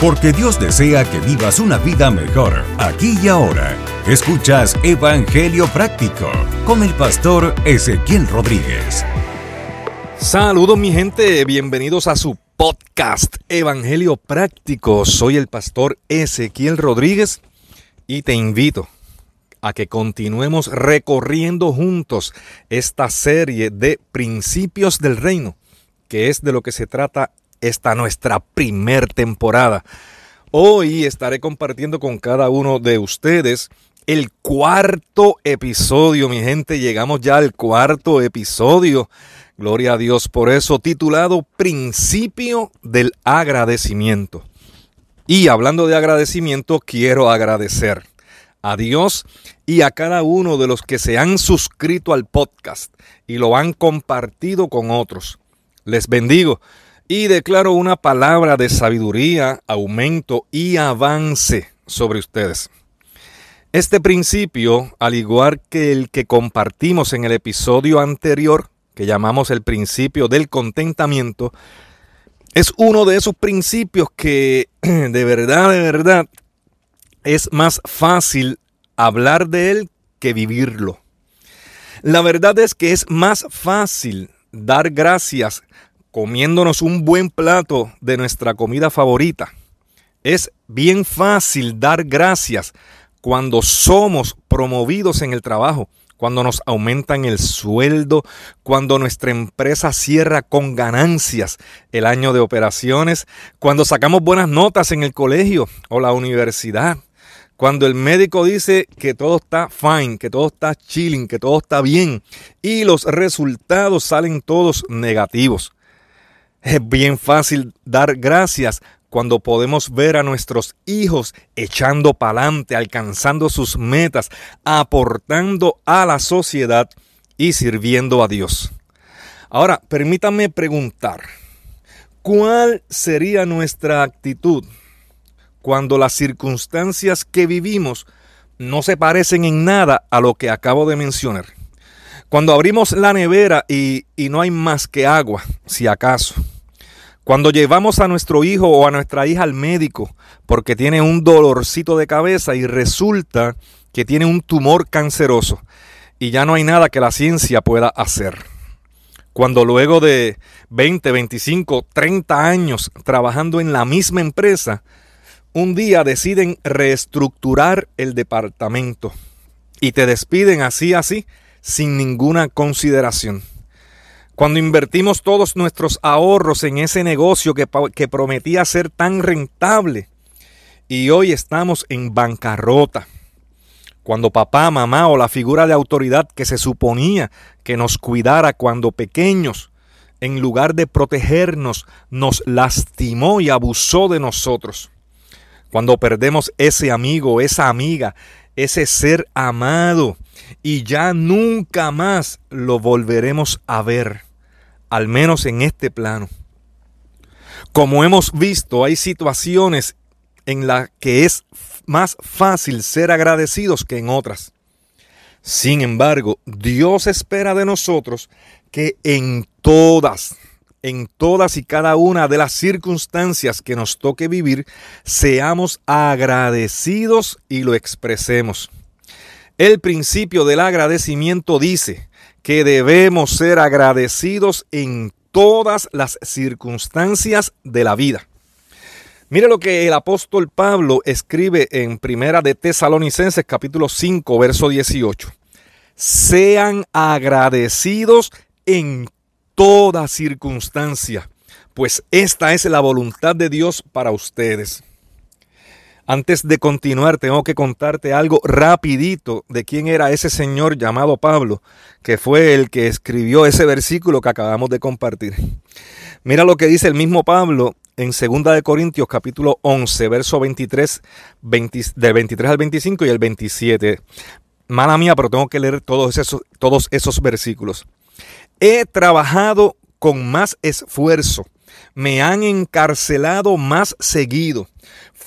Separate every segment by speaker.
Speaker 1: Porque Dios desea que vivas una vida mejor, aquí y ahora. Escuchas Evangelio Práctico con el pastor Ezequiel Rodríguez.
Speaker 2: Saludos mi gente, bienvenidos a su podcast Evangelio Práctico. Soy el pastor Ezequiel Rodríguez y te invito a que continuemos recorriendo juntos esta serie de principios del reino, que es de lo que se trata esta nuestra primer temporada. Hoy estaré compartiendo con cada uno de ustedes el cuarto episodio, mi gente. Llegamos ya al cuarto episodio. Gloria a Dios por eso, titulado Principio del Agradecimiento. Y hablando de agradecimiento, quiero agradecer a Dios y a cada uno de los que se han suscrito al podcast y lo han compartido con otros. Les bendigo y declaro una palabra de sabiduría, aumento y avance sobre ustedes. Este principio, al igual que el que compartimos en el episodio anterior, que llamamos el principio del contentamiento, es uno de esos principios que de verdad, de verdad, es más fácil hablar de él que vivirlo. La verdad es que es más fácil dar gracias comiéndonos un buen plato de nuestra comida favorita. Es bien fácil dar gracias cuando somos promovidos en el trabajo, cuando nos aumentan el sueldo, cuando nuestra empresa cierra con ganancias el año de operaciones, cuando sacamos buenas notas en el colegio o la universidad, cuando el médico dice que todo está fine, que todo está chilling, que todo está bien y los resultados salen todos negativos. Es bien fácil dar gracias cuando podemos ver a nuestros hijos echando pa'lante, alcanzando sus metas, aportando a la sociedad y sirviendo a Dios. Ahora, permítanme preguntar, ¿cuál sería nuestra actitud cuando las circunstancias que vivimos no se parecen en nada a lo que acabo de mencionar. Cuando abrimos la nevera y, no hay más que agua, si acaso. Cuando llevamos a nuestro hijo o a nuestra hija al médico porque tiene un dolorcito de cabeza y resulta que tiene un tumor canceroso y ya no hay nada que la ciencia pueda hacer. Cuando luego de 20, 25, 30 años trabajando en la misma empresa, un día deciden reestructurar el departamento y te despiden así, así, sin ninguna consideración. Cuando invertimos todos nuestros ahorros en ese negocio que, que prometía ser tan rentable y hoy estamos en bancarrota. Cuando papá, mamá o la figura de autoridad que se suponía que nos cuidara cuando pequeños, en lugar de protegernos, nos lastimó y abusó de nosotros. Cuando perdemos ese amigo, esa amiga, ese ser amado y ya nunca más lo volveremos a ver, al menos en este plano. Como hemos visto, hay situaciones en las que es más fácil ser agradecidos que en otras. Sin embargo, Dios espera de nosotros que en todas, en todas y cada una de las circunstancias que nos toque vivir, seamos agradecidos y lo expresemos. El principio del agradecimiento dice que debemos ser agradecidos en todas las circunstancias de la vida. Mire lo que el apóstol Pablo escribe en Primera de Tesalonicenses capítulo 5 verso 18. Sean agradecidos en toda circunstancia, pues esta es la voluntad de Dios para ustedes. Antes de continuar, tengo que contarte algo rapidito de quién era ese señor llamado Pablo, que fue el que escribió ese versículo que acabamos de compartir. Mira lo que dice el mismo Pablo en 2 de Corintios capítulo 11, verso 23, del 23 al 25 y el 27. Mala mía, pero tengo que leer todos esos, todos esos versículos. He trabajado con más esfuerzo. Me han encarcelado más seguido.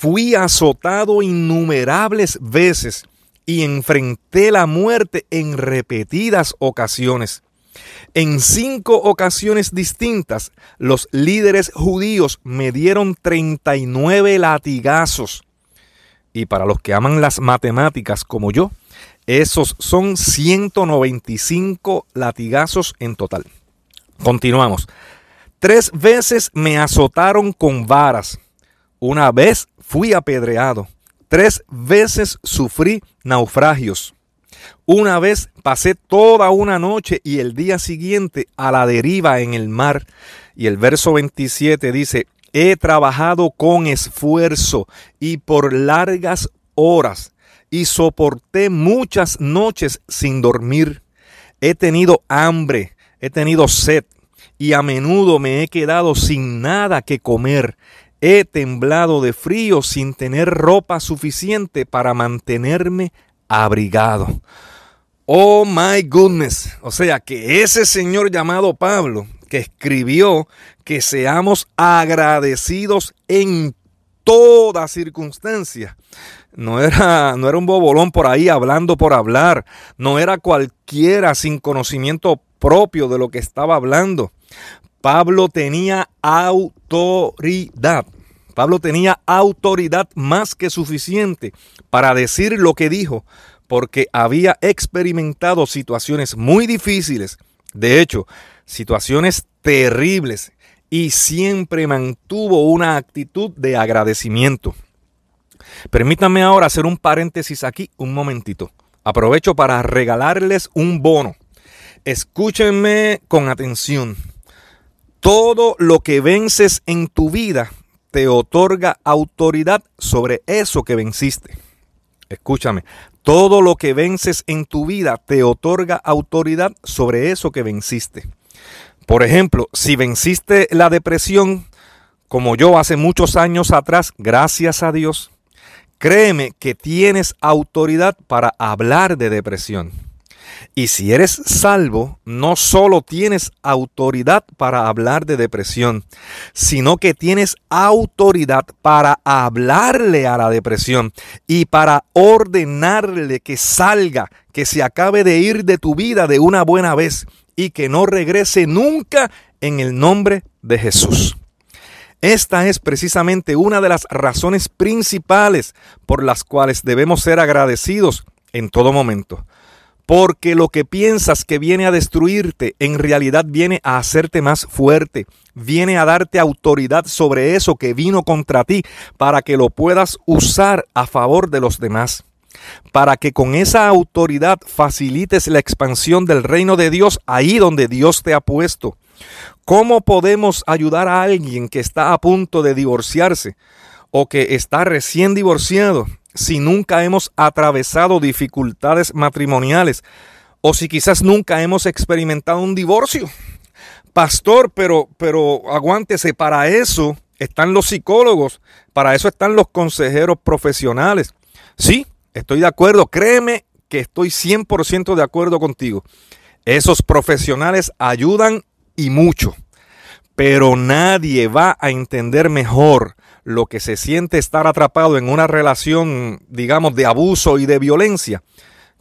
Speaker 2: Fui azotado innumerables veces y enfrenté la muerte en repetidas ocasiones. En cinco ocasiones distintas, los líderes judíos me dieron 39 latigazos. Y para los que aman las matemáticas como yo, esos son 195 latigazos en total. Continuamos. Tres veces me azotaron con varas. Una vez fui apedreado. Tres veces sufrí naufragios. Una vez pasé toda una noche y el día siguiente a la deriva en el mar. Y el verso 27 dice, he trabajado con esfuerzo y por largas horas y soporté muchas noches sin dormir. He tenido hambre, he tenido sed y a menudo me he quedado sin nada que comer. He temblado de frío sin tener ropa suficiente para mantenerme abrigado. Oh my goodness. O sea que ese señor llamado Pablo, que escribió que seamos agradecidos en toda circunstancia. No era, no era un bobolón por ahí hablando por hablar. No era cualquiera sin conocimiento propio de lo que estaba hablando. Pablo tenía autoridad. Pablo tenía autoridad más que suficiente para decir lo que dijo, porque había experimentado situaciones muy difíciles, de hecho, situaciones terribles, y siempre mantuvo una actitud de agradecimiento. Permítanme ahora hacer un paréntesis aquí un momentito. Aprovecho para regalarles un bono. Escúchenme con atención. Todo lo que vences en tu vida te otorga autoridad sobre eso que venciste. Escúchame, todo lo que vences en tu vida te otorga autoridad sobre eso que venciste. Por ejemplo, si venciste la depresión, como yo hace muchos años atrás, gracias a Dios, créeme que tienes autoridad para hablar de depresión. Y si eres salvo, no solo tienes autoridad para hablar de depresión, sino que tienes autoridad para hablarle a la depresión y para ordenarle que salga, que se acabe de ir de tu vida de una buena vez y que no regrese nunca en el nombre de Jesús. Esta es precisamente una de las razones principales por las cuales debemos ser agradecidos en todo momento porque lo que piensas que viene a destruirte, en realidad viene a hacerte más fuerte, viene a darte autoridad sobre eso que vino contra ti, para que lo puedas usar a favor de los demás, para que con esa autoridad facilites la expansión del reino de Dios ahí donde Dios te ha puesto. ¿Cómo podemos ayudar a alguien que está a punto de divorciarse o que está recién divorciado? si nunca hemos atravesado dificultades matrimoniales o si quizás nunca hemos experimentado un divorcio. Pastor, pero, pero aguántese, para eso están los psicólogos, para eso están los consejeros profesionales. Sí, estoy de acuerdo, créeme que estoy 100% de acuerdo contigo. Esos profesionales ayudan y mucho, pero nadie va a entender mejor lo que se siente estar atrapado en una relación, digamos, de abuso y de violencia,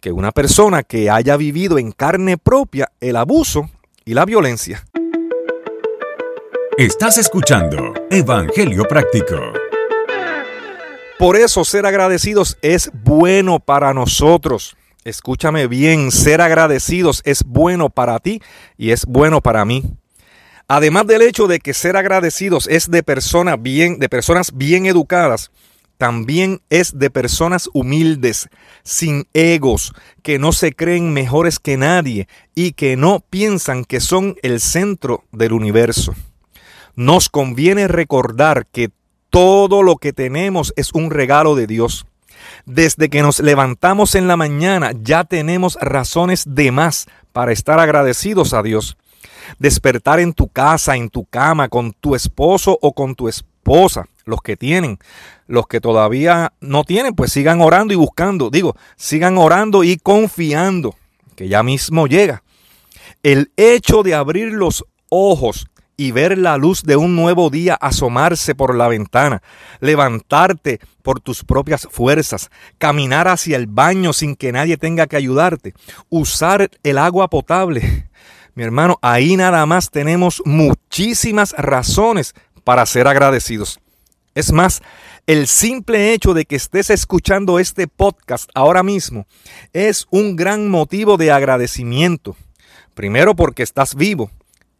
Speaker 2: que una persona que haya vivido en carne propia el abuso y la violencia.
Speaker 1: Estás escuchando Evangelio Práctico.
Speaker 2: Por eso ser agradecidos es bueno para nosotros. Escúchame bien, ser agradecidos es bueno para ti y es bueno para mí. Además del hecho de que ser agradecidos es de personas bien, de personas bien educadas, también es de personas humildes, sin egos, que no se creen mejores que nadie y que no piensan que son el centro del universo. Nos conviene recordar que todo lo que tenemos es un regalo de Dios. Desde que nos levantamos en la mañana ya tenemos razones de más para estar agradecidos a Dios despertar en tu casa, en tu cama, con tu esposo o con tu esposa, los que tienen. Los que todavía no tienen, pues sigan orando y buscando. Digo, sigan orando y confiando, que ya mismo llega. El hecho de abrir los ojos y ver la luz de un nuevo día asomarse por la ventana, levantarte por tus propias fuerzas, caminar hacia el baño sin que nadie tenga que ayudarte, usar el agua potable, mi hermano, ahí nada más tenemos muchísimas razones para ser agradecidos. Es más, el simple hecho de que estés escuchando este podcast ahora mismo es un gran motivo de agradecimiento. Primero porque estás vivo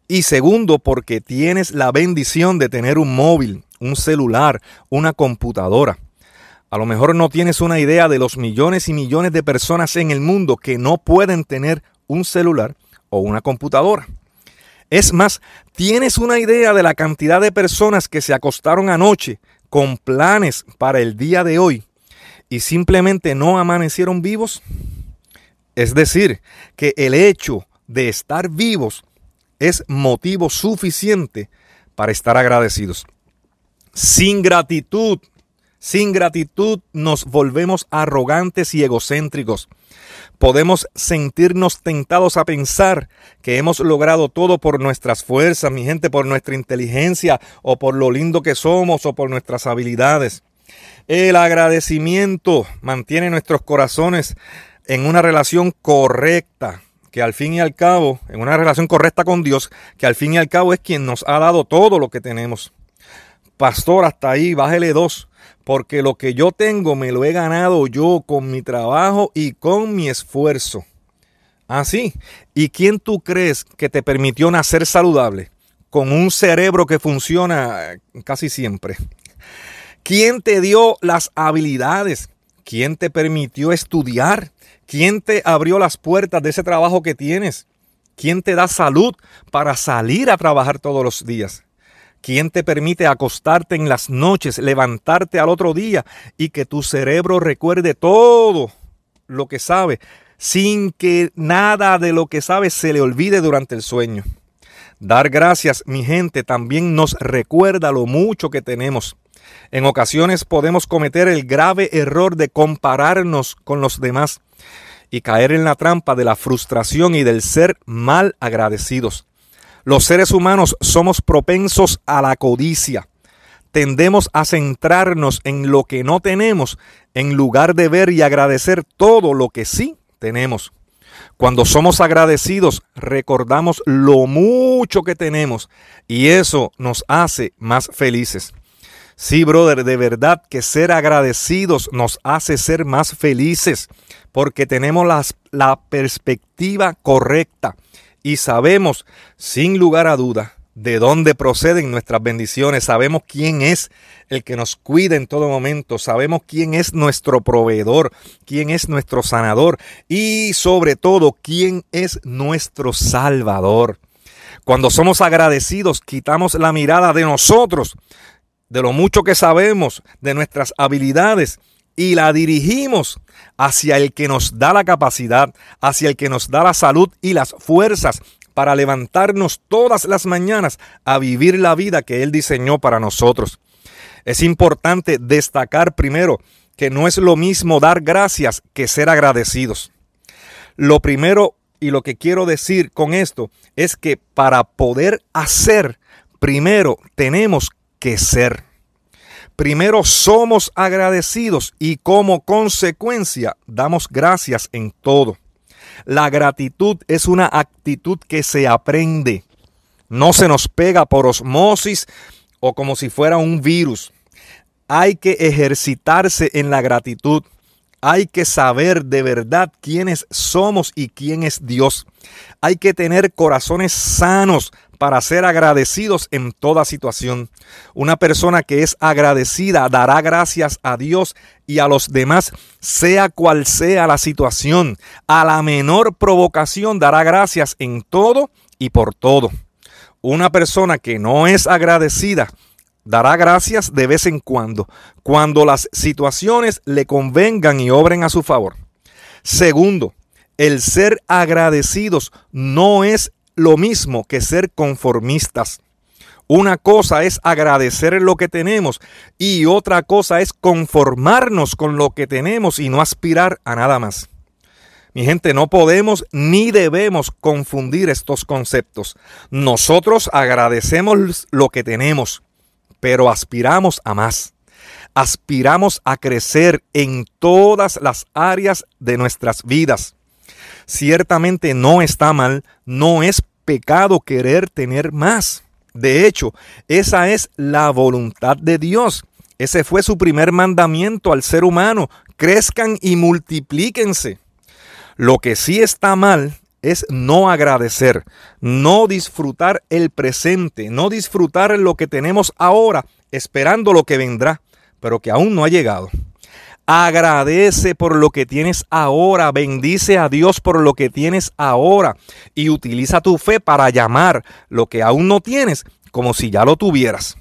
Speaker 2: y segundo porque tienes la bendición de tener un móvil, un celular, una computadora. A lo mejor no tienes una idea de los millones y millones de personas en el mundo que no pueden tener un celular o una computadora. Es más, tienes una idea de la cantidad de personas que se acostaron anoche con planes para el día de hoy y simplemente no amanecieron vivos. Es decir, que el hecho de estar vivos es motivo suficiente para estar agradecidos. Sin gratitud sin gratitud nos volvemos arrogantes y egocéntricos. Podemos sentirnos tentados a pensar que hemos logrado todo por nuestras fuerzas, mi gente, por nuestra inteligencia o por lo lindo que somos o por nuestras habilidades. El agradecimiento mantiene nuestros corazones en una relación correcta, que al fin y al cabo, en una relación correcta con Dios, que al fin y al cabo es quien nos ha dado todo lo que tenemos. Pastor, hasta ahí, bájele dos porque lo que yo tengo me lo he ganado yo con mi trabajo y con mi esfuerzo. Así. Ah, ¿Y quién tú crees que te permitió nacer saludable? Con un cerebro que funciona eh, casi siempre. ¿Quién te dio las habilidades? ¿Quién te permitió estudiar? ¿Quién te abrió las puertas de ese trabajo que tienes? ¿Quién te da salud para salir a trabajar todos los días? ¿Quién te permite acostarte en las noches, levantarte al otro día y que tu cerebro recuerde todo lo que sabe sin que nada de lo que sabe se le olvide durante el sueño? Dar gracias, mi gente, también nos recuerda lo mucho que tenemos. En ocasiones podemos cometer el grave error de compararnos con los demás y caer en la trampa de la frustración y del ser mal agradecidos. Los seres humanos somos propensos a la codicia. Tendemos a centrarnos en lo que no tenemos en lugar de ver y agradecer todo lo que sí tenemos. Cuando somos agradecidos, recordamos lo mucho que tenemos y eso nos hace más felices. Sí, brother, de verdad que ser agradecidos nos hace ser más felices porque tenemos la perspectiva correcta y sabemos sin lugar a duda de dónde proceden nuestras bendiciones, sabemos quién es el que nos cuida en todo momento, sabemos quién es nuestro proveedor, quién es nuestro sanador y sobre todo quién es nuestro salvador. Cuando somos agradecidos, quitamos la mirada de nosotros, de lo mucho que sabemos, de nuestras habilidades y la dirigimos hacia el que nos da la capacidad, hacia el que nos da la salud y las fuerzas para levantarnos todas las mañanas a vivir la vida que Él diseñó para nosotros. Es importante destacar primero que no es lo mismo dar gracias que ser agradecidos. Lo primero y lo que quiero decir con esto es que para poder hacer, primero tenemos que ser. Primero somos agradecidos y como consecuencia damos gracias en todo. La gratitud es una actitud que se aprende. No se nos pega por osmosis o como si fuera un virus. Hay que ejercitarse en la gratitud. Hay que saber de verdad quiénes somos y quién es Dios. Hay que tener corazones sanos para ser agradecidos en toda situación. Una persona que es agradecida dará gracias a Dios y a los demás, sea cual sea la situación. A la menor provocación dará gracias en todo y por todo. Una persona que no es agradecida dará gracias de vez en cuando, cuando las situaciones le convengan y obren a su favor. Segundo, el ser agradecidos no es lo mismo que ser conformistas. Una cosa es agradecer lo que tenemos y otra cosa es conformarnos con lo que tenemos y no aspirar a nada más. Mi gente, no podemos ni debemos confundir estos conceptos. Nosotros agradecemos lo que tenemos, pero aspiramos a más. Aspiramos a crecer en todas las áreas de nuestras vidas. Ciertamente no está mal, no es pecado querer tener más. De hecho, esa es la voluntad de Dios. Ese fue su primer mandamiento al ser humano. Crezcan y multiplíquense. Lo que sí está mal es no agradecer, no disfrutar el presente, no disfrutar lo que tenemos ahora, esperando lo que vendrá, pero que aún no ha llegado. Agradece por lo que tienes ahora, bendice a Dios por lo que tienes ahora y utiliza tu fe para llamar lo que aún no tienes como si ya lo tuvieras.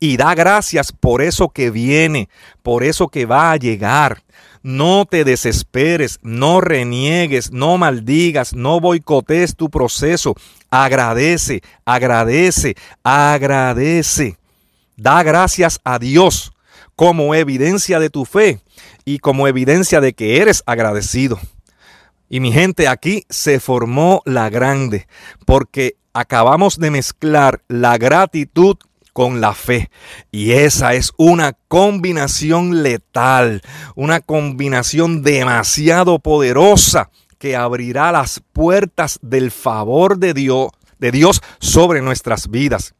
Speaker 2: Y da gracias por eso que viene, por eso que va a llegar. No te desesperes, no reniegues, no maldigas, no boicotees tu proceso. Agradece, agradece, agradece. Da gracias a Dios como evidencia de tu fe y como evidencia de que eres agradecido. Y mi gente, aquí se formó la grande, porque acabamos de mezclar la gratitud con la fe. Y esa es una combinación letal, una combinación demasiado poderosa que abrirá las puertas del favor de Dios, de Dios sobre nuestras vidas.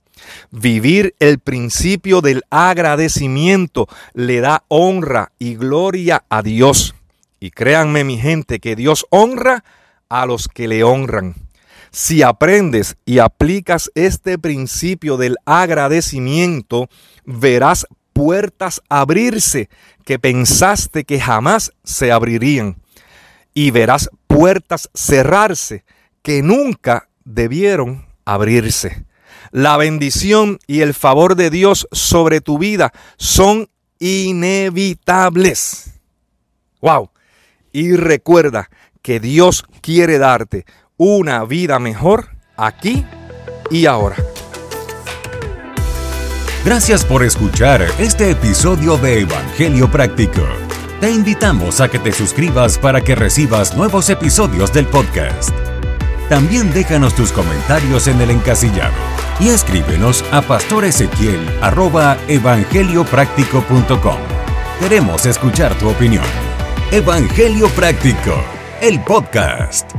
Speaker 2: Vivir el principio del agradecimiento le da honra y gloria a Dios. Y créanme mi gente que Dios honra a los que le honran. Si aprendes y aplicas este principio del agradecimiento, verás puertas abrirse que pensaste que jamás se abrirían. Y verás puertas cerrarse que nunca debieron abrirse. La bendición y el favor de Dios sobre tu vida son inevitables. Wow. Y recuerda que Dios quiere darte una vida mejor aquí y ahora.
Speaker 1: Gracias por escuchar este episodio de Evangelio Práctico. Te invitamos a que te suscribas para que recibas nuevos episodios del podcast. También déjanos tus comentarios en el encasillado y escríbenos a pastoresequiel.evangeliopráctico.com. Queremos escuchar tu opinión. Evangelio Práctico, el podcast.